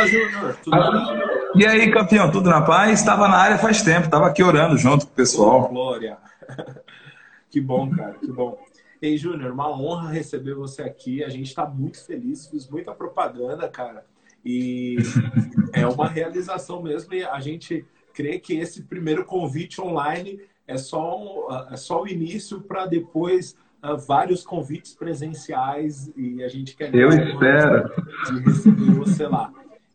Fala, Júnior. E aí, campeão, tudo na paz? Estava na área faz tempo, estava aqui orando junto com o pessoal. Oh, glória. Que bom, cara, que bom. Ei, Júnior, uma honra receber você aqui. A gente está muito feliz, fiz muita propaganda, cara. E é uma realização mesmo. E a gente crê que esse primeiro convite online é só, é só o início para depois uh, vários convites presenciais. E a gente quer. Eu espero. De receber você lá.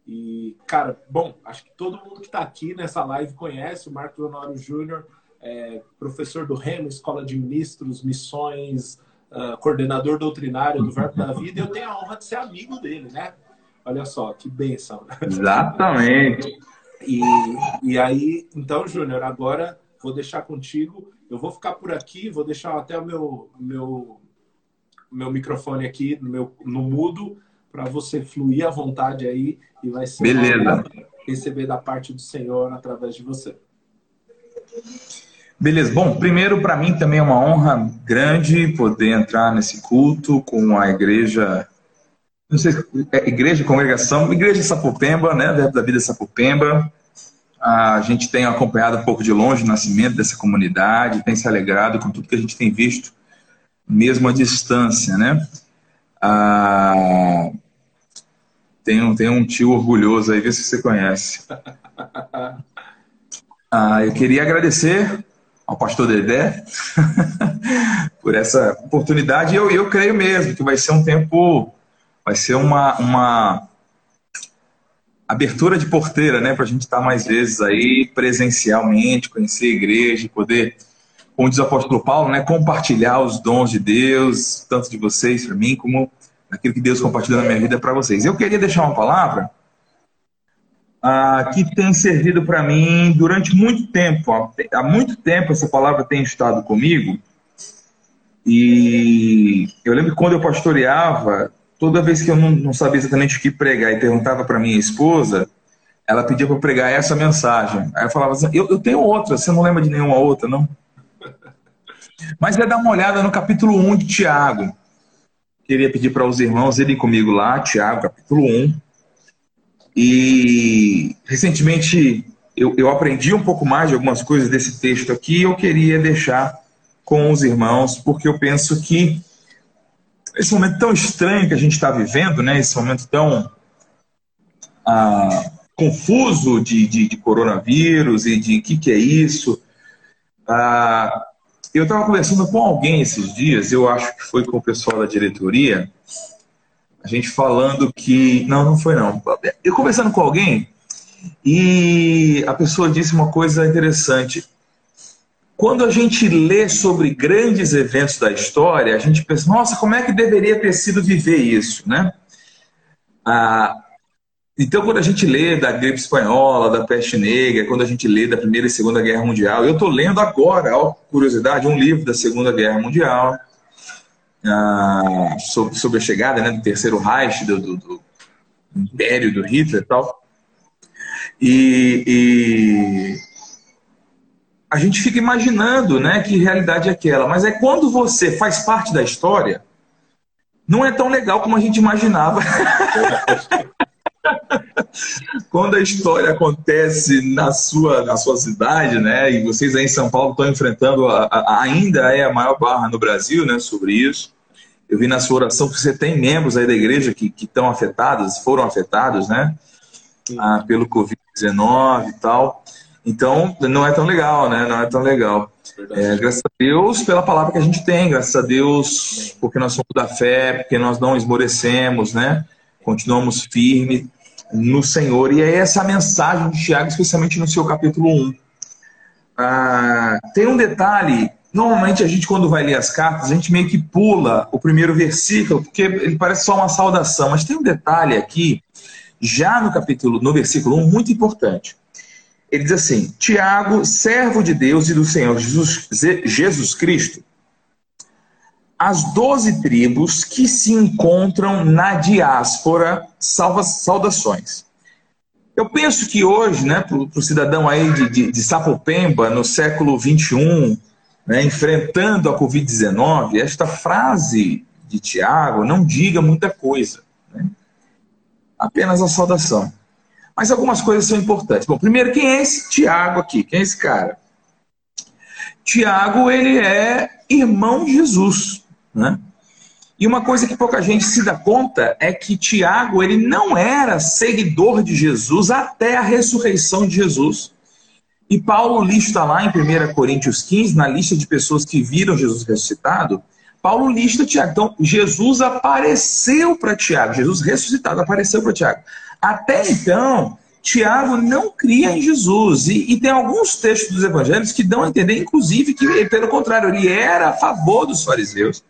E, cara, bom, acho que todo mundo que está aqui nessa live conhece o Marco Leonardo Júnior, é, professor do Remo, Escola de Ministros, Missões, uh, coordenador doutrinário do Verbo da Vida, e eu tenho a honra de ser amigo dele, né? Olha só, que bênção. Exatamente. E, e aí, então, Júnior, agora vou deixar contigo. Eu vou ficar por aqui, vou deixar até o meu, meu, meu microfone aqui no, meu, no mudo para você fluir à vontade aí e vai ser Beleza. receber da parte do Senhor através de você. Beleza. Bom, primeiro para mim também é uma honra grande poder entrar nesse culto com a igreja, não sei, é igreja, congregação, igreja Sapopemba, né, da vida Sapopemba. A gente tem acompanhado um pouco de longe o nascimento dessa comunidade, tem se alegrado com tudo que a gente tem visto, mesmo à distância, né? Ah, tem, um, tem um tio orgulhoso aí, vê se você conhece. Ah, eu queria agradecer ao pastor Dedé por essa oportunidade. Eu, eu creio mesmo que vai ser um tempo, vai ser uma, uma abertura de porteira, né, para a gente estar mais vezes aí presencialmente, conhecer a igreja, poder, como diz o apóstolo Paulo, né, compartilhar os dons de Deus, tanto de vocês para mim, como aquilo que Deus compartilhou na minha vida para vocês. Eu queria deixar uma palavra ah, que tem servido para mim durante muito tempo. Há muito tempo essa palavra tem estado comigo. E eu lembro que quando eu pastoreava, toda vez que eu não, não sabia exatamente o que pregar e perguntava para minha esposa, ela pedia para pregar essa mensagem. Aí eu falava assim: eu, eu tenho outra, você não lembra de nenhuma outra, não? Mas é dar uma olhada no capítulo 1 de Tiago. Queria pedir para os irmãos irem comigo lá, Tiago, capítulo 1. E recentemente eu, eu aprendi um pouco mais de algumas coisas desse texto aqui e eu queria deixar com os irmãos, porque eu penso que esse momento tão estranho que a gente está vivendo, né, esse momento tão ah, confuso de, de, de, coronavírus e de o que, que é isso, ah, eu estava conversando com alguém esses dias, eu acho que foi com o pessoal da diretoria, a gente falando que. Não, não foi não. Eu conversando com alguém e a pessoa disse uma coisa interessante. Quando a gente lê sobre grandes eventos da história, a gente pensa, nossa, como é que deveria ter sido viver isso, né? Ah, então, quando a gente lê da gripe espanhola, da peste negra, quando a gente lê da Primeira e Segunda Guerra Mundial, eu estou lendo agora, ó, curiosidade, um livro da Segunda Guerra Mundial, ah, sobre, a chegada né, do Terceiro Reich, do, do, do Império do Hitler e tal. E, e, a gente fica imaginando né, que realidade é aquela. Mas é quando você faz parte da história, não é tão legal como a gente imaginava. Quando a história acontece na sua, na sua cidade, né, e vocês aí em São Paulo estão enfrentando, a, a, ainda é a maior barra no Brasil, né, sobre isso. Eu vi na sua oração que você tem membros aí da igreja que, que estão afetados, foram afetados, né, ah, pelo Covid-19 e tal. Então, não é tão legal, né, não é tão legal. É, graças a Deus pela palavra que a gente tem, graças a Deus porque nós somos da fé, porque nós não esmorecemos, né, continuamos firmes no Senhor. E é essa a mensagem de Tiago, especialmente no seu capítulo 1. Ah, tem um detalhe. Normalmente a gente, quando vai ler as cartas, a gente meio que pula o primeiro versículo, porque ele parece só uma saudação. Mas tem um detalhe aqui, já no capítulo, no versículo 1, muito importante. Ele diz assim: Tiago, servo de Deus e do Senhor Jesus, Jesus Cristo, as doze tribos que se encontram na diáspora, salva, saudações. Eu penso que hoje, né, para o cidadão aí de, de, de, Sapopemba, no século XXI, né, enfrentando a Covid-19, esta frase de Tiago não diga muita coisa. Né? Apenas a saudação. Mas algumas coisas são importantes. Bom, primeiro, quem é esse Tiago aqui? Quem é esse cara? Tiago, ele é irmão de Jesus, né? E uma coisa que pouca gente se dá conta é que Tiago, ele não era seguidor de Jesus até a ressurreição de Jesus. E Paulo lista lá em 1 Coríntios 15, na lista de pessoas que viram Jesus ressuscitado, Paulo lista Tiago. Então, Jesus apareceu para Tiago, Jesus ressuscitado apareceu para Tiago. Até então, Tiago não cria em Jesus. E, e, tem alguns textos dos evangelhos que dão a entender, inclusive, que, pelo contrário, ele era a favor dos fariseus.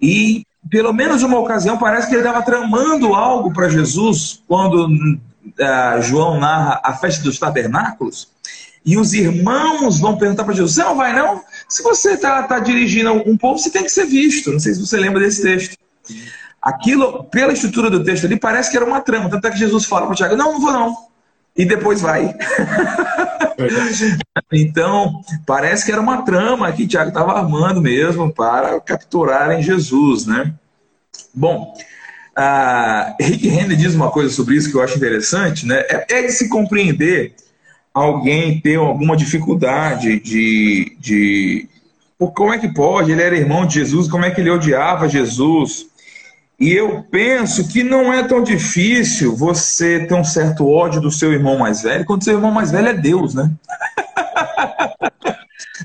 E, pelo menos uma ocasião, parece que ele estava tramando algo para Jesus quando uh, João narra a festa dos tabernáculos. E os irmãos vão perguntar para Jesus: não vai, não? Se você está tá dirigindo um povo, você tem que ser visto. Não sei se você lembra desse texto. Aquilo, pela estrutura do texto ali, parece que era uma trama. Tanto é que Jesus fala para Tiago: Não, não vou não. E depois vai. então, parece que era uma trama que Tiago estava armando mesmo para capturarem Jesus, né? Bom, uh, Rick Henry diz uma coisa sobre isso que eu acho interessante, né? É, é de se compreender alguém ter alguma dificuldade de, de. Como é que pode? Ele era irmão de Jesus, como é que ele odiava Jesus? E eu penso que não é tão difícil você ter um certo ódio do seu irmão mais velho, quando seu irmão mais velho é Deus, né?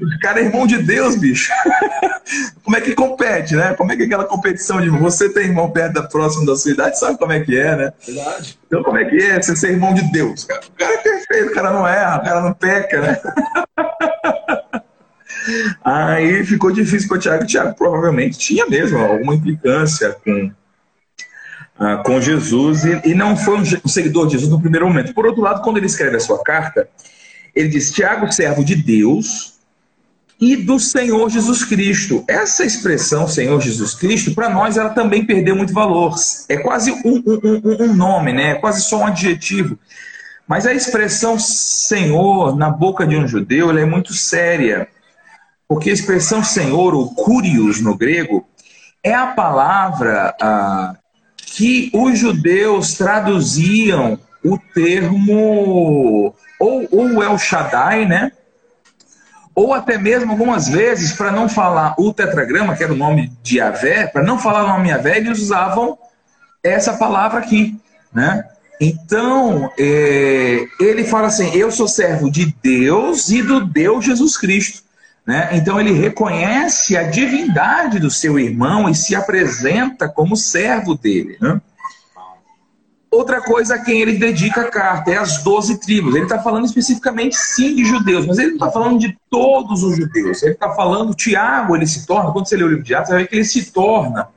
O cara é irmão de Deus, bicho. Como é que compete, né? Como é que é aquela competição de você ter irmão perto da próxima da sua idade, sabe como é que é, né? Verdade. Então, como é que é você ser irmão de Deus? O cara é perfeito, o cara não erra, o cara não peca, né? Aí ficou difícil para o Tiago. Tiago provavelmente tinha mesmo alguma implicância com, uh, com Jesus e, e, não foi um, seguidor de Jesus no primeiro momento. Por outro lado, quando ele escreve a sua carta, ele diz: Tiago, servo de Deus e do Senhor Jesus Cristo. Essa expressão Senhor Jesus Cristo, para nós, ela também perdeu muito valor. É quase um, um, um, nome, né? É quase só um adjetivo. Mas a expressão Senhor na boca de um judeu é muito séria. Porque a expressão Senhor, ou Curios no grego, é a palavra ah, que os judeus traduziam o termo ou, ou El Shaddai, né? ou até mesmo algumas vezes, para não falar o tetragrama, que era o nome de Yahvé, para não falar o nome Yahvé, eles usavam essa palavra aqui, né? Então, é, ele fala assim: Eu sou servo de Deus e do Deus Jesus Cristo. Né? Então, ele reconhece a divindade do seu irmão e se apresenta como servo dele. Né? Outra coisa a quem ele dedica a carta é as doze tribos. Ele está falando especificamente, sim, de judeus, mas ele não está falando de todos os judeus. Ele está falando, Tiago, ele se torna, quando você lê o livro de Atos, você vai ver que ele se torna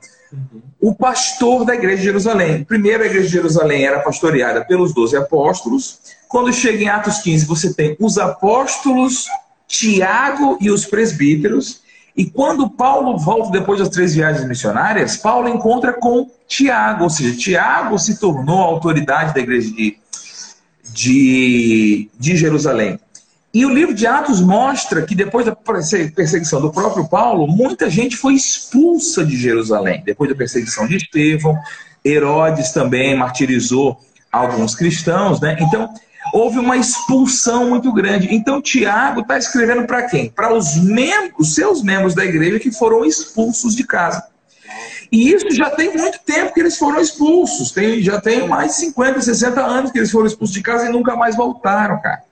o pastor da igreja de Jerusalém. Primeiro, a igreja de Jerusalém era pastoreada pelos doze apóstolos. Quando chega em Atos 15, você tem os apóstolos, Tiago e os presbíteros. E quando Paulo volta depois das três viagens missionárias, Paulo encontra com Tiago, ou seja, Tiago se tornou a autoridade da igreja de, de, de Jerusalém. E o livro de Atos mostra que depois da perseguição do próprio Paulo, muita gente foi expulsa de Jerusalém. Depois da perseguição de Estevão, Herodes também martirizou alguns cristãos, né? Então, houve uma expulsão muito grande. Então, Tiago está escrevendo para quem? Para os membros, os seus membros da igreja que foram expulsos de casa. E isso já tem muito tempo que eles foram expulsos. Tem, já tem mais de 50, 60 anos que eles foram expulsos de casa e nunca mais voltaram, cara.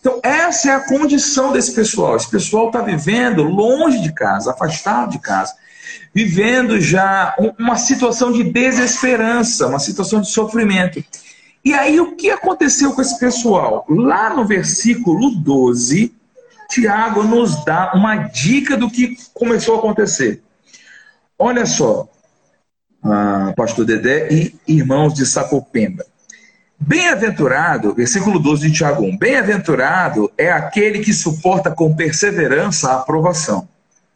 Então, essa é a condição desse pessoal. Esse pessoal está vivendo longe de casa, afastado de casa, vivendo já uma situação de desesperança, uma situação de sofrimento. E aí, o que aconteceu com esse pessoal? Lá no versículo 12, Tiago nos dá uma dica do que começou a acontecer. Olha só, ah, pastor Dedé e irmãos de Sapopemba. Bem-aventurado, versículo 12 de Tiago 1, bem-aventurado é aquele que suporta com perseverança a aprovação.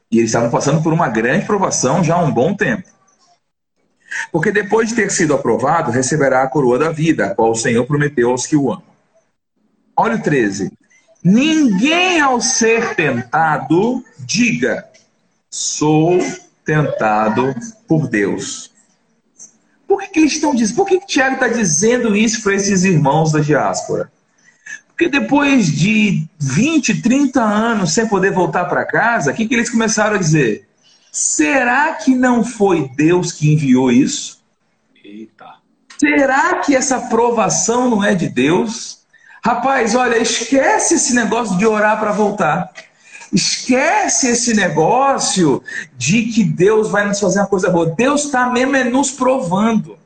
E eles estavam passando por uma grande provação já há um bom tempo. Porque depois de ter sido aprovado, receberá a coroa da vida, a qual o Senhor prometeu aos que o amam. Olha o 13. Ninguém ao ser tentado diga: sou tentado por Deus. Por que, que eles estão dizendo? Por que, que Tiago está dizendo isso para esses irmãos da diáspora? Porque depois de 20, 30 anos sem poder voltar para casa, o que, que eles começaram a dizer? Será que não foi Deus que enviou isso? Eita. Será que essa aprovação não é de Deus? Rapaz, olha, esquece esse negócio de orar para voltar. Esquece esse negócio de que Deus vai nos fazer uma coisa boa. Deus está mesmo é nos provando.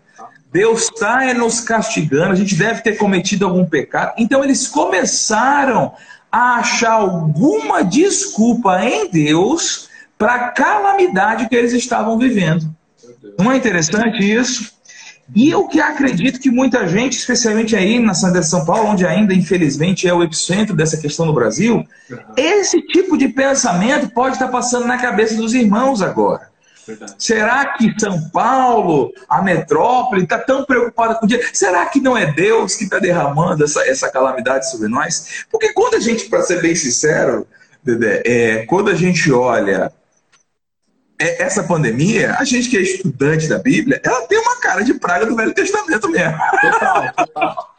Deus está é nos castigando, a gente deve ter cometido algum pecado. Então eles começaram a achar alguma desculpa em Deus para a calamidade que eles estavam vivendo. Não é interessante isso? E eu que acredito que muita gente, especialmente aí na Santa de São Paulo, onde ainda infelizmente é o epicentro dessa questão no Brasil, esse tipo de pensamento pode estar passando na cabeça dos irmãos agora. Verdade. Será que São Paulo, a metrópole, está tão preocupada com o dia? Será que não é Deus que está derramando essa, essa calamidade sobre nós? Porque quando a gente, para ser bem sincero, Dedé, é, quando a gente olha essa pandemia, a gente que é estudante da Bíblia, ela tem uma cara de praga do Velho Testamento mesmo. Total, total.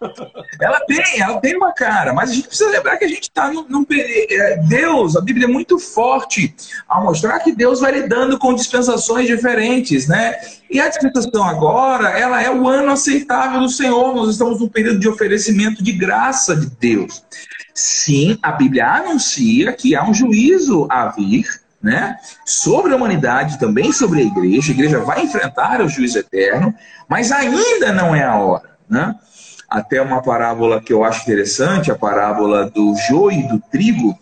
ela tem, ela tem uma cara, mas a gente precisa lembrar que a gente está num, num é, Deus, a Bíblia é muito forte a mostrar que Deus vai lidando com dispensações diferentes, né? E a dispensação agora, ela é o ano aceitável do Senhor. Nós estamos num período de oferecimento de graça de Deus. Sim, a Bíblia anuncia que há um juízo a vir né? sobre a humanidade, também sobre a igreja. A igreja vai enfrentar o juízo eterno, mas ainda não é a hora. Né? Até uma parábola que eu acho interessante, a parábola do joio e do trigo,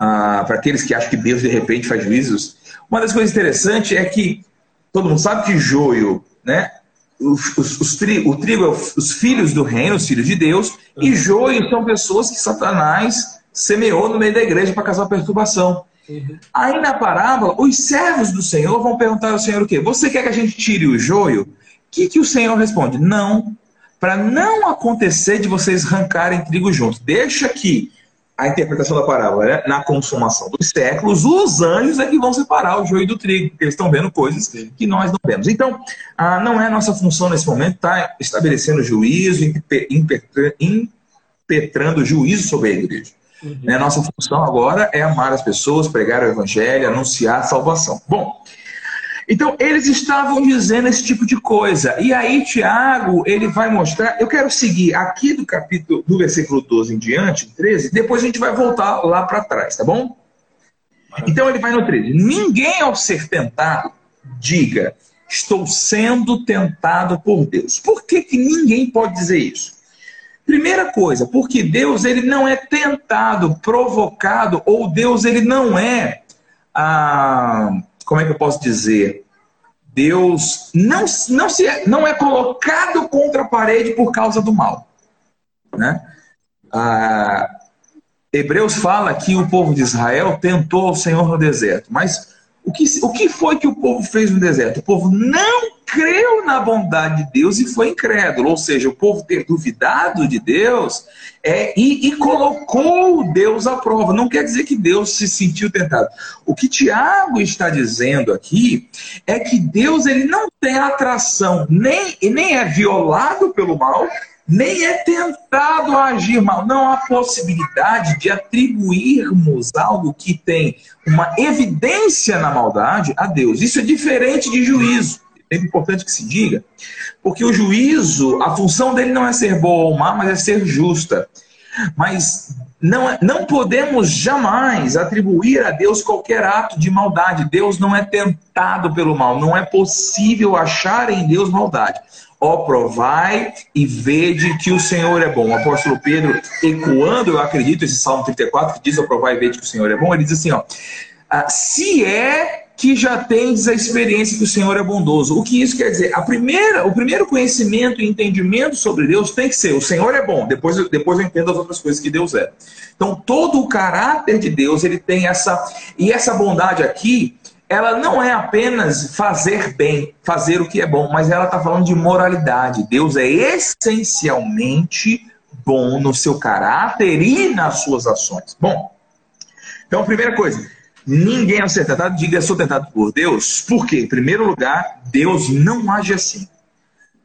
ah, para aqueles que acham que Deus de repente faz juízos. Uma das coisas interessantes é que todo mundo sabe que joio, né? Os, os, os tri, o trigo é os filhos do reino, os filhos de Deus, e joio são pessoas que Satanás semeou no meio da igreja para causar perturbação. Uhum. Aí na parábola, os servos do Senhor vão perguntar ao Senhor o quê? Você quer que a gente tire o joio? O que, que o Senhor responde? Não. Para não acontecer de vocês arrancarem trigo juntos. Deixa que a interpretação da parábola é na consumação dos séculos, os anjos é que vão separar o joio do trigo, porque eles estão vendo coisas que nós não vemos. Então, ah, não é nossa função nesse momento estar tá estabelecendo juízo, impetrando juízo sobre a igreja. Uhum. Né? Nossa função agora é amar as pessoas, pregar o evangelho, anunciar a salvação. Bom, então eles estavam dizendo esse tipo de coisa. E aí Tiago, ele vai mostrar, eu quero seguir aqui do capítulo do versículo 12 em diante, 13, depois a gente vai voltar lá para trás, tá bom? Então ele vai no 13. Ninguém ao ser tentado diga, estou sendo tentado por Deus. Por que, que ninguém pode dizer isso? Primeira coisa, porque Deus ele não é tentado, provocado, ou Deus ele não é, ah, como é que eu posso dizer? Deus não, não, se, não é colocado contra a parede por causa do mal. Né? Ah, Hebreus fala que o povo de Israel tentou o Senhor no deserto, mas o que, o que foi que o povo fez no deserto? O povo não creu na bondade de Deus e foi incrédulo. Ou seja, o povo ter duvidado de Deus é, e, e, colocou Deus à prova. Não quer dizer que Deus se sentiu tentado. O que Tiago está dizendo aqui é que Deus ele não tem atração, nem, nem é violado pelo mal, nem é tentado a agir mal. Não há possibilidade de atribuirmos algo que tem uma evidência na maldade a Deus. Isso é diferente de juízo. É importante que se diga, porque o juízo, a função dele não é ser boa ou má, mas é ser justa. Mas não, é, não podemos jamais atribuir a Deus qualquer ato de maldade. Deus não é tentado pelo mal. Não é possível achar em Deus maldade. Ó, provai e vede que o Senhor é bom. O apóstolo Pedro, ecoando, eu acredito, esse Salmo 34, que diz: Ó, provai e vede que o Senhor é bom, ele diz assim: ó, ah, se é que já tens a experiência que o Senhor é bondoso. O que isso quer dizer? A primeira, o primeiro conhecimento e entendimento sobre Deus tem que ser: o Senhor é bom. Depois, depois eu entendo as outras coisas que Deus é. Então, todo o caráter de Deus ele tem essa e essa bondade aqui ela não é apenas fazer bem, fazer o que é bom, mas ela está falando de moralidade. Deus é essencialmente bom no seu caráter e nas suas ações. Bom, então, primeira coisa, ninguém ao ser tentado diga sou tentado por Deus, porque, em primeiro lugar, Deus não age assim.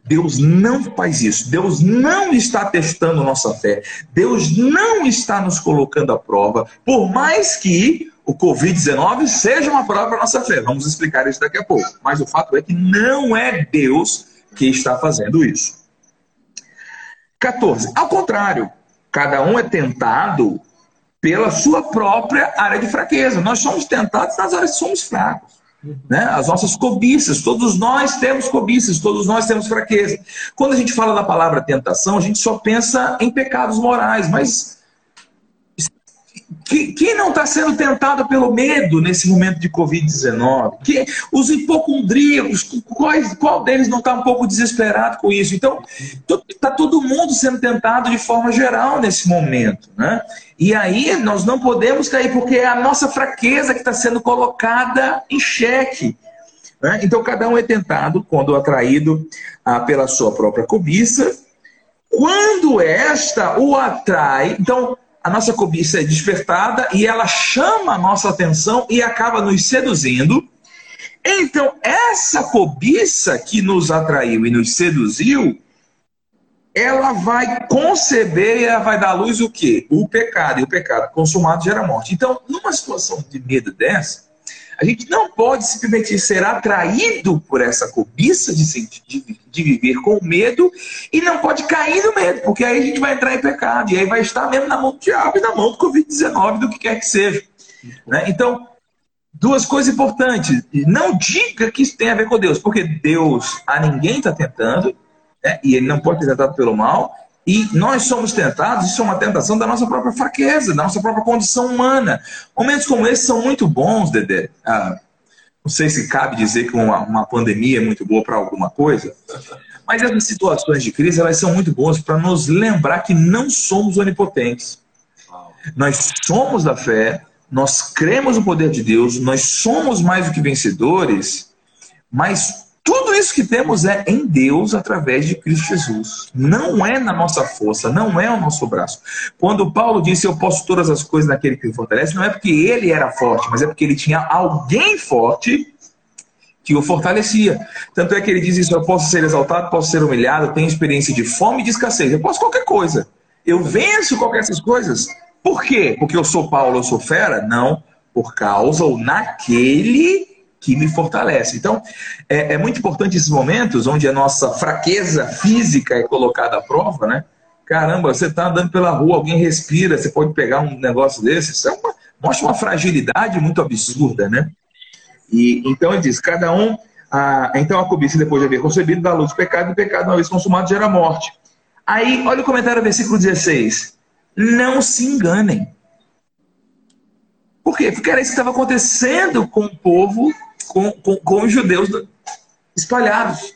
Deus não faz isso. Deus não está testando nossa fé. Deus não está nos colocando à prova, por mais que o Covid-19 seja uma prova para nossa fé. Vamos explicar isso daqui a pouco. Mas o fato é que não é Deus que está fazendo isso. 14. Ao contrário, cada um é tentado pela sua própria área de fraqueza. Nós somos tentados nas áreas que somos fracos. Né? As nossas cobiças, todos nós temos cobiças, todos nós temos fraqueza. Quando a gente fala da palavra tentação, a gente só pensa em pecados morais, mas quem não está sendo tentado pelo medo nesse momento de Covid-19? Os hipocondríacos, qual, qual deles não está um pouco desesperado com isso? Então, está todo mundo sendo tentado de forma geral nesse momento. Né? E aí nós não podemos cair, porque é a nossa fraqueza que está sendo colocada em xeque. Né? Então, cada um é tentado quando atraído ah, pela sua própria cobiça. Quando esta o atrai, então a nossa cobiça é despertada e ela chama a nossa atenção e acaba nos seduzindo. Então, essa cobiça que nos atraiu e nos seduziu, ela vai conceber e ela vai dar à luz o quê? O pecado. E o pecado consumado gera morte. Então, numa situação de medo dessa, a gente não pode permitir ser atraído por essa cobiça de, de, de, viver com medo e não pode cair no medo, porque aí a gente vai entrar em pecado e aí vai estar mesmo na mão do diabo e na mão do Covid-19, do que quer que seja. Né? Então, duas coisas importantes. Não diga que isso tem a ver com Deus, porque Deus a ninguém está tentando né? e ele não pode ser tentado pelo mal. E nós somos tentados, isso é uma tentação da nossa própria fraqueza, da nossa própria condição humana. Momentos como esse são muito bons, Dedé. Ah, não sei se cabe dizer que uma, uma pandemia é muito boa para alguma coisa, mas essas situações de crise elas são muito boas para nos lembrar que não somos onipotentes. Nós somos da fé, nós cremos no poder de Deus, nós somos mais do que vencedores, mas tudo isso que temos é em Deus através de Cristo Jesus. Não é na nossa força, não é o nosso braço. Quando Paulo disse eu posso todas as coisas naquele que me fortalece, não é porque ele era forte, mas é porque ele tinha alguém forte que o fortalecia. Tanto é que ele diz isso: eu posso ser exaltado, posso ser humilhado, tenho experiência de fome e de escassez. Eu posso qualquer coisa. Eu venço qualquer essas coisas. Por quê? Porque eu sou Paulo, eu sou fera? Não. Por causa ou naquele que me fortalece. Então, é, é, muito importante esses momentos onde a nossa fraqueza física é colocada à prova, né? Caramba, você está andando pela rua, alguém respira, você pode pegar um negócio desse. Isso é uma, mostra uma fragilidade muito absurda, né? E então ele diz: cada um. A, então a cobiça, depois de haver concebido, dá luz do pecado, e o pecado, uma vez consumado, gera morte. Aí, olha o comentário do versículo 16. Não se enganem. Por quê? Porque era isso que estava acontecendo com o povo com, com, com os judeus espalhados.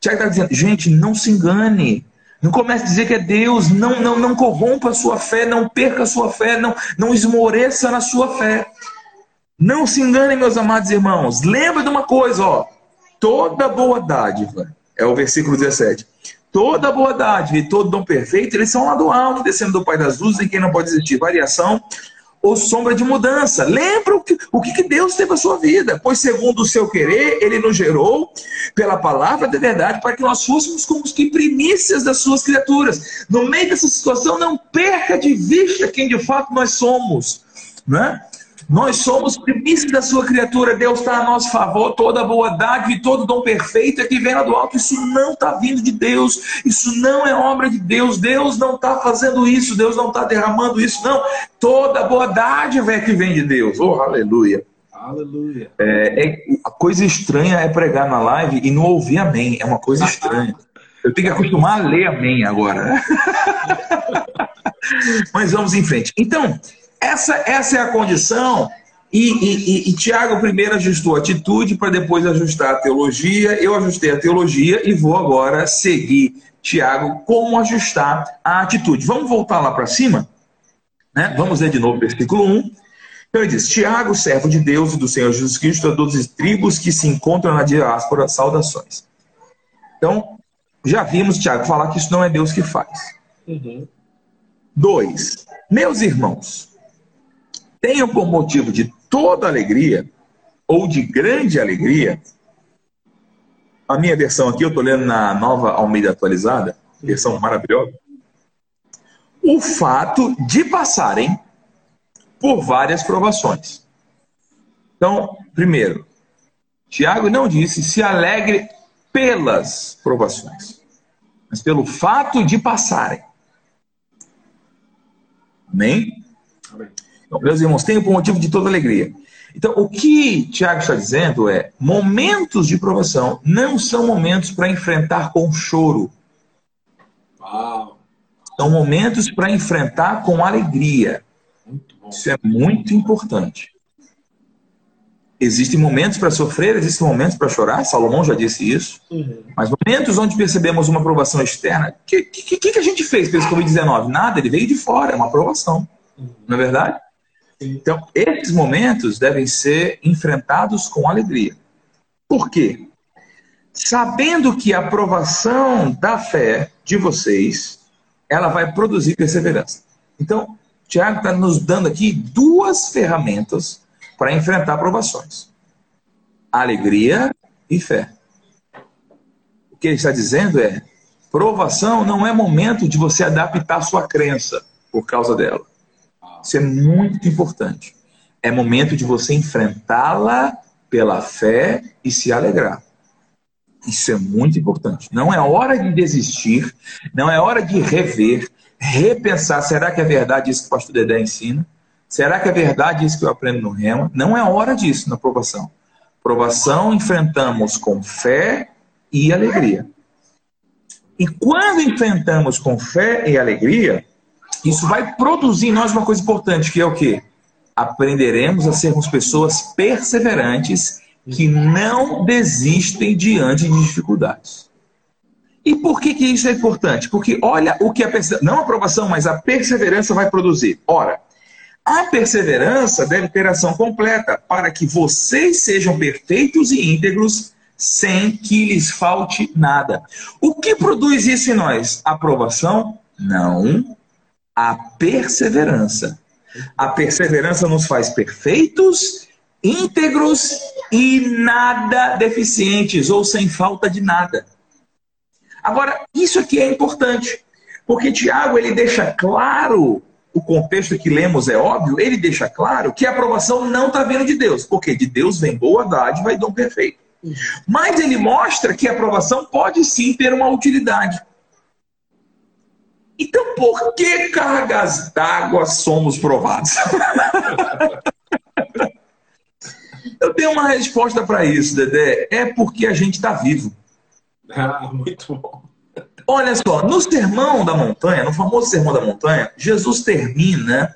Tiago está dizendo, gente, não se engane. Não comece a dizer que é Deus. Não, não, não corrompa a sua fé, não perca a sua fé, não, não esmoreça na sua fé. Não se engane, meus amados irmãos. Lembra de uma coisa, ó. Toda boa dádiva, é o versículo 17. Toda boa dádiva e todo dom perfeito, eles são lá do alto, descendo do Pai das Luzes, em quem não pode existir variação ou sombra de mudança. Lembra o que, o que Deus teve a sua vida, pois segundo o seu querer, ele nos gerou pela palavra da verdade para que nós fôssemos como os que primícias das suas criaturas. No meio dessa situação, não perca de vista quem de fato nós somos. Né? Nós somos primícias da sua criatura, Deus está a nosso favor, toda boa dádiva e todo dom perfeito é que vem lá do alto. Isso não está vindo de Deus, isso não é obra de Deus, Deus não está fazendo isso, Deus não está derramando isso, não. Toda boa dádiva é que vem de Deus. Oh, aleluia. Aleluia. É, é, a coisa estranha é pregar na live e não ouvir amém, é uma coisa estranha. Eu tenho que acostumar a ler amém agora. Mas vamos em frente. Então, essa, essa é a condição. E, e, e, e Tiago primeiro ajustou a atitude para depois ajustar a teologia. Eu ajustei a teologia e vou agora seguir Tiago como ajustar a atitude. Vamos voltar lá para cima? Né? Vamos ler de novo o versículo 1. Então ele diz: Tiago, servo de Deus e do Senhor Jesus Cristo, a todas tribos que se encontram na diáspora, saudações. Então, já vimos Tiago falar que isso não é Deus que faz. Uhum. Dois, meus irmãos, tenham por motivo de toda alegria ou de grande alegria a minha versão aqui, eu estou lendo na nova Almeida atualizada, versão maravilhosa. O fato de passarem por várias provações. Então, primeiro, Tiago não disse se alegre pelas provações, mas pelo fato de passarem. Amém? Amém. Então, meus irmãos, tenham por motivo de toda alegria. Então, o que Tiago está dizendo é: momentos de provação não são momentos para enfrentar com choro. Uau. São momentos para enfrentar com alegria. Isso é muito importante. Existem momentos para sofrer, existem momentos para chorar, Salomão já disse isso. Uhum. Mas momentos onde percebemos uma aprovação externa, o que, que, que, a gente fez pelo Covid-19? Nada, ele veio de fora, é uma aprovação. Uhum. Não é verdade? Então, esses momentos devem ser enfrentados com alegria. Por quê? Sabendo que a aprovação da fé de vocês, ela vai produzir perseverança. Então, Tiago está nos dando aqui duas ferramentas para enfrentar provações: alegria e fé. O que ele está dizendo é: provação não é momento de você adaptar sua crença por causa dela. Isso é muito importante. É momento de você enfrentá-la pela fé e se alegrar. Isso é muito importante. Não é hora de desistir, não é hora de rever, repensar: será que é verdade isso que o pastor Dedé ensina? Será que é verdade isso que eu aprendo no Rema? Não é hora disso na provação. Provação enfrentamos com fé e alegria. E quando enfrentamos com fé e alegria, isso vai produzir em nós uma coisa importante, que é o quê? Aprenderemos a sermos pessoas perseverantes que não desistem diante de dificuldades. E por que, que isso é importante? Porque olha o que a não a aprovação, mas a perseverança vai produzir. Ora, a perseverança deve ter ação completa, para que vocês sejam perfeitos e íntegros, sem que lhes falte nada. O que produz isso em nós? Aprovação? Não. A perseverança. A perseverança nos faz perfeitos, íntegros e nada deficientes, ou sem falta de nada. Agora, isso aqui é importante, porque Tiago ele deixa claro o contexto que lemos é óbvio, ele deixa claro que a aprovação não está vindo de Deus, porque de Deus vem boa dádiva e dom perfeito. Mas ele mostra que a aprovação pode sim ter uma utilidade. Então, por que cargas d'água somos provados? Eu tenho uma resposta para isso, Dedé. É porque a gente está vivo. Ah, muito bom. Olha só, no Sermão da Montanha, no famoso Sermão da Montanha, Jesus termina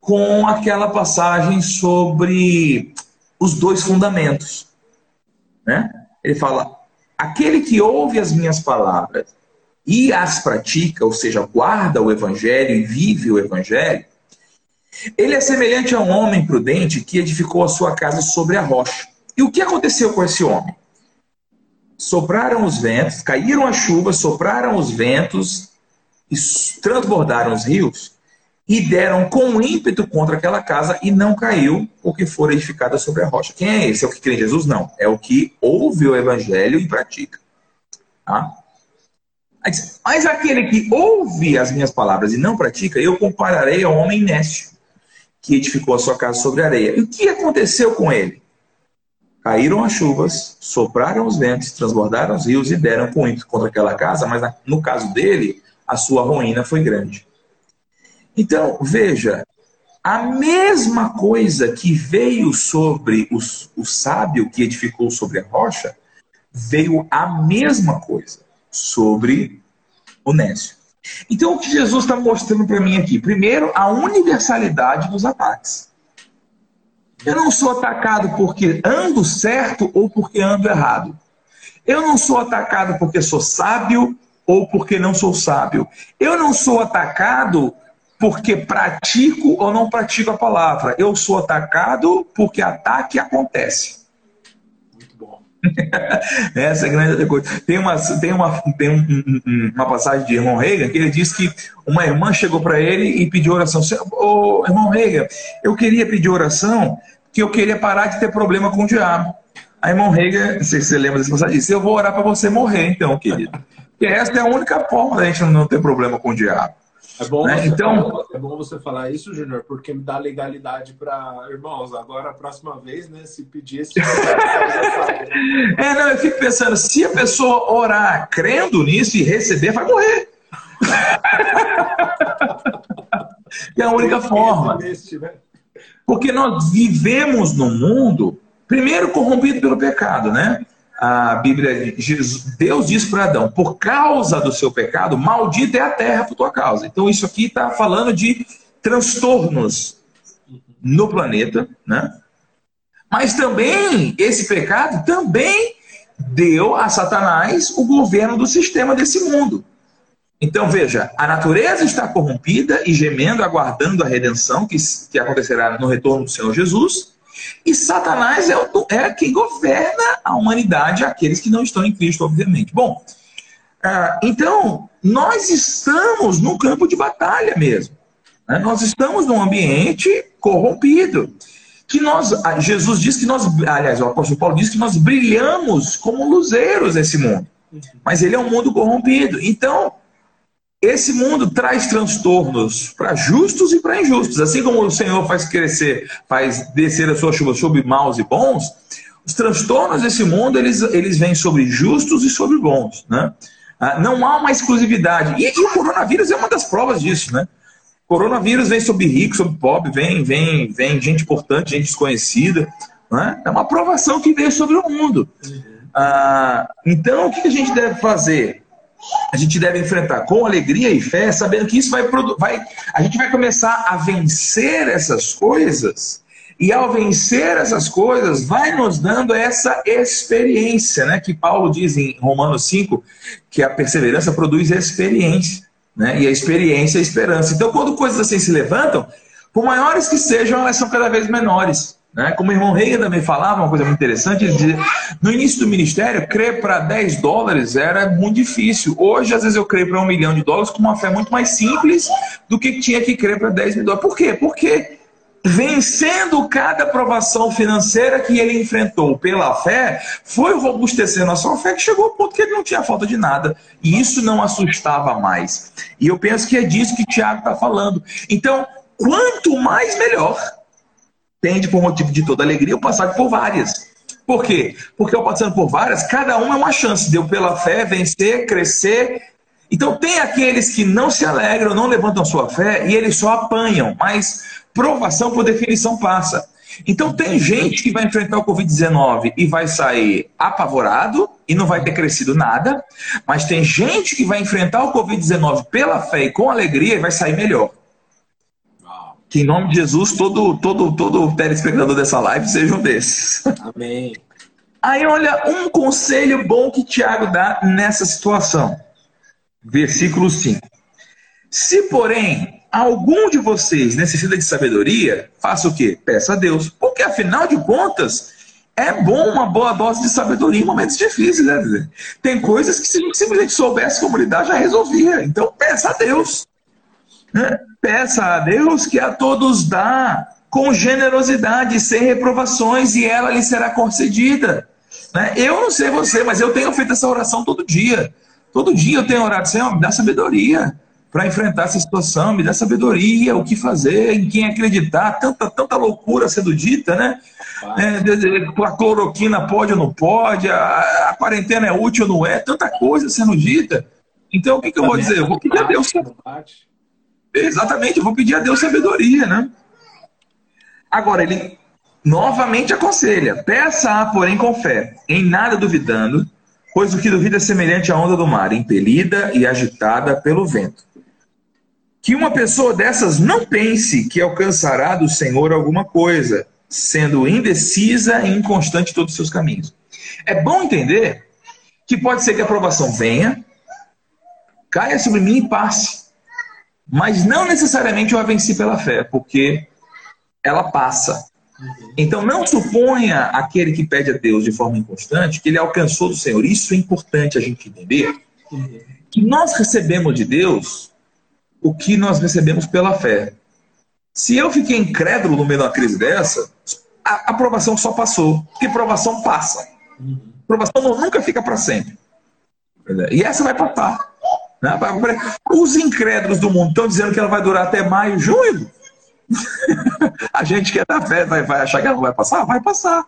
com aquela passagem sobre os dois fundamentos. Né? Ele fala: aquele que ouve as minhas palavras e as pratica, ou seja, guarda o evangelho e vive o evangelho, ele é semelhante a um homem prudente que edificou a sua casa sobre a rocha. E o que aconteceu com esse homem? sopraram os ventos, caíram as chuvas, sopraram os ventos e transbordaram os rios e deram com ímpeto contra aquela casa e não caiu, porque foi edificada sobre a rocha. Quem é esse? É o que crê em Jesus? Não. É o que ouve o evangelho e pratica. Tá? Mas aquele que ouve as minhas palavras e não pratica, eu compararei ao homem nécio, que edificou a sua casa sobre a areia. E o que aconteceu com ele? Caíram as chuvas, sopraram os ventos, transbordaram os rios e deram com ímpeto contra aquela casa, mas no caso dele, a sua ruína foi grande. Então, veja, a mesma coisa que veio sobre os, o sábio que edificou sobre a rocha, veio a mesma coisa sobre o Nécio. Então, o que Jesus está mostrando para mim aqui? Primeiro, a universalidade dos ataques. Eu não sou atacado porque ando certo ou porque ando errado. Eu não sou atacado porque sou sábio ou porque não sou sábio. Eu não sou atacado porque pratico ou não pratico a palavra. Eu sou atacado porque ataque acontece. Essa é a grande coisa. Tem uma, tem uma, tem um, um, uma passagem de irmão Reagan que ele disse que uma irmã chegou para ele e pediu oração. Ô, oh, irmão Reagan, eu queria pedir oração que eu queria parar de ter problema com o diabo. A irmão sei se você lembra desse passagem, disse: Eu vou orar para você morrer, então, querido. Porque essa é a única forma da gente não ter problema com o diabo. É bom, né? então, é bom você falar isso, Júnior, porque me dá legalidade para irmãos. Agora, a próxima vez, né, se pedir esse. é, não, eu fico pensando, se a pessoa orar crendo nisso e receber, vai morrer. é a única forma. Né? Porque nós vivemos num mundo, primeiro, corrompido pelo pecado, né? A Bíblia, Deus diz para Adão: por causa do seu pecado, maldita é a terra por tua causa. Então, isso aqui está falando de transtornos no planeta, né? Mas também, esse pecado também deu a Satanás o governo do sistema desse mundo. Então veja, a natureza está corrompida e gemendo, aguardando a redenção que, que acontecerá no retorno do Senhor Jesus. E Satanás é, o, é quem governa a humanidade, aqueles que não estão em Cristo, obviamente. Bom, uh, então nós estamos num campo de batalha mesmo. Né? Nós estamos num ambiente corrompido. Que nós, Jesus diz que nós, aliás, o apóstolo Paulo diz que nós brilhamos como luzeiros nesse mundo. Mas ele é um mundo corrompido. Então, esse mundo traz transtornos para justos e para injustos. Assim como o Senhor faz crescer, faz descer a sua chuva sobre maus e bons, os transtornos desse mundo eles, eles vêm sobre justos e sobre bons. Né? Ah, não há uma exclusividade. E, e, o coronavírus é uma das provas disso. Né? O coronavírus vem sobre rico, sobre pobre, vem, vem, vem gente importante, gente desconhecida. Né? É uma provação que veio sobre o mundo. Ah, então, o que a gente deve fazer? A gente deve enfrentar com alegria e fé, sabendo que isso vai, vai a gente vai começar a vencer essas coisas. E ao vencer essas coisas, vai nos dando essa experiência, né? Que Paulo diz em Romanos 5, que a perseverança produz experiência, né? E a experiência é a esperança. Então, quando coisas assim se levantam, por maiores que sejam, elas são cada vez menores. Né? Como o irmão Reagan também falava, uma coisa muito interessante, ele dizia, no início do ministério, crer para 10 dólares era muito difícil. Hoje, às vezes, eu creio para um milhão de dólares com uma fé muito mais simples do que tinha que crer para 10 mil dólares. Por quê? Porque vencendo cada provação financeira que ele enfrentou pela fé, foi robustecendo a sua fé que chegou ao ponto que ele não tinha falta de nada. E isso não assustava mais. E eu penso que é disso que Tiago está falando. Então, quanto mais melhor tende, por motivo de toda alegria, o passar por várias. Por quê? Porque ao passando por várias, cada uma é uma chance de eu, pela fé, vencer, crescer. Então, tem aqueles que não se alegram, não levantam sua fé e eles só apanham, mas provação, por definição, passa. Então, tem gente que vai enfrentar o Covid-19 e vai sair apavorado e não vai ter crescido nada, mas tem gente que vai enfrentar o Covid-19 pela fé e com alegria e vai sair melhor. Que em nome de Jesus, todo, todo, todo telespectador dessa live seja um desses. Amém. Aí, olha, um conselho bom que Tiago dá nessa situação. Versículo 5. Se, porém, algum de vocês necessita de sabedoria, faça o quê? Peça a Deus. Porque, afinal de contas, é bom uma boa dose de sabedoria em momentos difíceis, né? Tem coisas que se a gente simplesmente soubesse como lidar, já resolvia. Então, peça a Deus. Né? Peça a Deus que a todos dá com generosidade, sem reprovações, e ela lhe será concedida. Né? Eu não sei você, mas eu tenho feito essa oração todo dia. Todo dia eu tenho orado, Senhor, me dá sabedoria para enfrentar essa situação, me dá sabedoria, o que fazer, em quem acreditar, tanta, tanta loucura sendo dita, né? É, a cloroquina pode ou não pode, a, a, quarentena é útil ou não é, tanta coisa sendo dita. Então o que, que eu vou dizer? Eu vou pedir a Deus. Exatamente, eu vou pedir a Deus sabedoria, né? Agora, ele novamente aconselha: peça-a, porém, com fé, em nada duvidando, pois o que duvida é semelhante à onda do mar, impelida e agitada pelo vento. Que uma pessoa dessas não pense que alcançará do Senhor alguma coisa, sendo indecisa e inconstante todos os seus caminhos. É bom entender que pode ser que a aprovação venha, caia sobre mim e passe. Mas não necessariamente eu a venci pela fé, porque ela passa. Então não suponha aquele que pede a Deus de forma inconstante que ele alcançou do Senhor. Isso é importante a gente entender. Que nós recebemos de Deus o que nós recebemos pela fé. Se eu fiquei incrédulo no meio de uma crise dessa, a aprovação só passou. Porque provação passa. Provação nunca fica para sempre. E essa vai passar. Né? Os incrédulos do mundo estão dizendo que ela vai durar até maio, junho. a gente que é da fé vai, vai achar que ela não vai passar? Vai passar.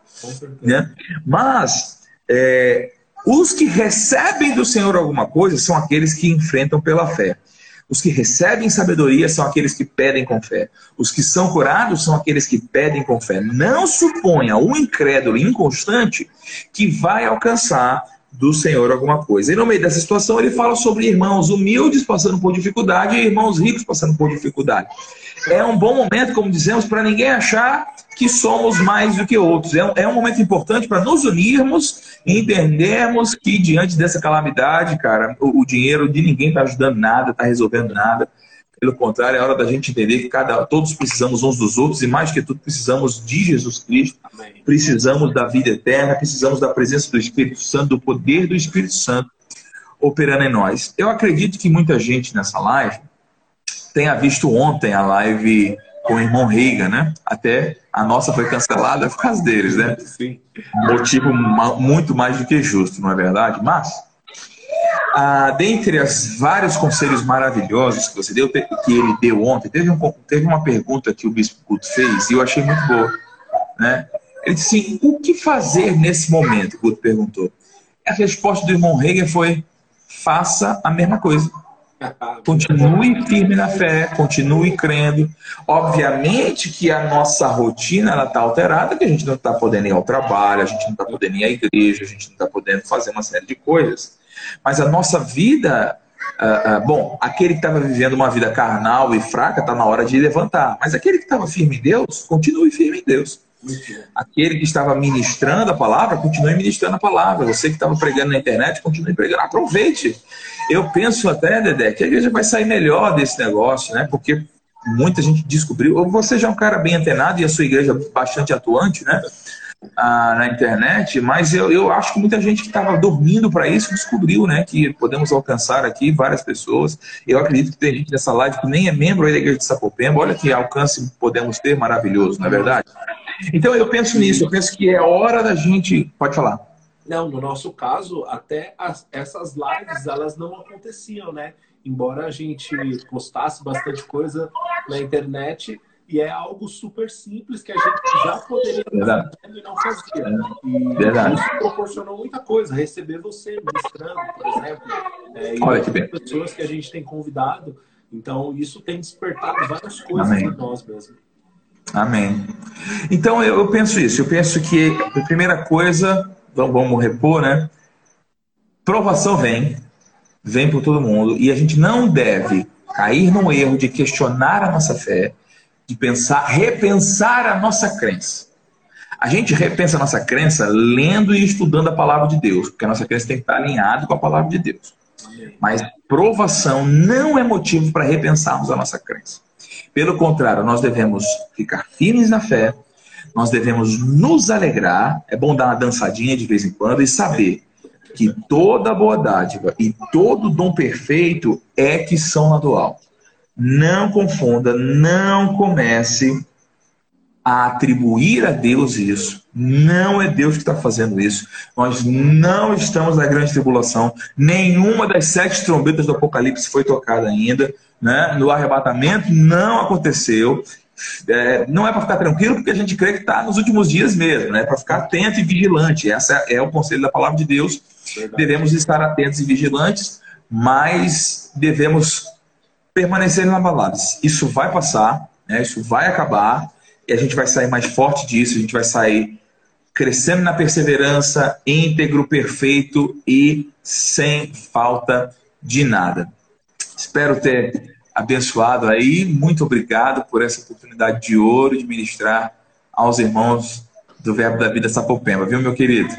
Né? Mas é, os que recebem do Senhor alguma coisa são aqueles que enfrentam pela fé. Os que recebem sabedoria são aqueles que pedem com fé. Os que são curados são aqueles que pedem com fé. Não suponha o incrédulo inconstante que vai alcançar do Senhor alguma coisa. E no meio dessa situação ele fala sobre irmãos humildes passando por dificuldade e irmãos ricos passando por dificuldade. É um bom momento, como dizemos, para ninguém achar que somos mais do que outros. É um, é um momento importante para nos unirmos e entendermos que diante dessa calamidade, cara, o, o dinheiro de ninguém está ajudando nada, está resolvendo nada. Pelo contrário, é hora da gente entender que cada, todos precisamos uns dos outros e, mais que tudo, precisamos de Jesus Cristo, Amém. precisamos da vida eterna, precisamos da presença do Espírito Santo, do poder do Espírito Santo operando em nós. Eu acredito que muita gente nessa live tenha visto ontem a live com o irmão Reiga, né? Até a nossa foi cancelada por causa deles, né? Sim. Motivo muito mais do que justo, não é verdade? Mas ah, dentre os vários conselhos maravilhosos que você deu, que ele deu ontem, teve, um, teve uma pergunta que o Bispo Guto fez e eu achei muito boa. Né? Ele disse assim: o que fazer nesse momento? Guto perguntou. A resposta do irmão Hegel foi: faça a mesma coisa. Continue firme na fé, continue crendo. Obviamente que a nossa rotina está alterada, que a gente não está podendo ir ao trabalho, a gente não está podendo ir à igreja, a gente não está podendo fazer uma série de coisas. Mas a nossa vida, uh, uh, bom, aquele que estava vivendo uma vida carnal e fraca, está na hora de levantar. Mas aquele que estava firme em Deus, continue firme em Deus. Aquele que estava ministrando a palavra, continue ministrando a palavra. Você que estava pregando na internet, continue pregando. Aproveite. Eu penso até, Dedé, que a igreja vai sair melhor desse negócio, né? Porque muita gente descobriu. Você já é um cara bem antenado e a sua igreja bastante atuante, né? Ah, na internet, mas eu, eu acho que muita gente que estava dormindo para isso descobriu né, que podemos alcançar aqui várias pessoas. Eu acredito que tem gente nessa live que nem é membro da Igreja de Sapopemba. Olha que alcance podemos ter maravilhoso, não é verdade? Então eu penso nisso, eu penso que é hora da gente. Pode falar. Não, no nosso caso, até as, essas lives elas não aconteciam, né? Embora a gente postasse bastante coisa na internet, e é algo super simples que a gente já poderia estar fazendo e não fazia. E Verdade. isso proporcionou muita coisa. Receber você ministrando, por exemplo. É, e Olha que bem. pessoas que a gente tem convidado. Então, isso tem despertado várias coisas para nós mesmo. Amém. Então, eu, eu, penso isso. Eu penso que a primeira coisa, vamos, vamos repor, né? Provação vem, vem por todo mundo. E a gente não deve cair no erro de questionar a nossa fé de pensar, repensar a nossa crença. A gente repensa a nossa crença lendo e estudando a palavra de Deus, porque a nossa crença tem que estar alinhada com a palavra de Deus. Mas provação não é motivo para repensarmos a nossa crença. Pelo contrário, nós devemos ficar firmes na fé, nós devemos nos alegrar, é bom dar uma dançadinha de vez em quando e saber que toda boa dádiva e todo dom perfeito é que são lá do alto. Não confunda, não comece a atribuir a Deus isso. Não é Deus que está fazendo isso. Nós não estamos na grande tribulação. Nenhuma das sete trombetas do Apocalipse foi tocada ainda. Né? No arrebatamento não aconteceu. É, não é para ficar tranquilo, porque a gente crê que está nos últimos dias mesmo, né? para ficar atento e vigilante. Essa é o conselho da palavra de Deus. Verdade. Devemos estar atentos e vigilantes, mas devemos permanecer inabaláveis. Isso vai passar, né? isso vai acabar, e a gente vai sair mais forte disso, a gente vai sair crescendo na perseverança, íntegro, perfeito e sem falta de nada. Espero ter abençoado aí. Muito obrigado por essa oportunidade de ouro de ministrar aos irmãos do Verbo da Vida Sapopemba, viu, meu querido?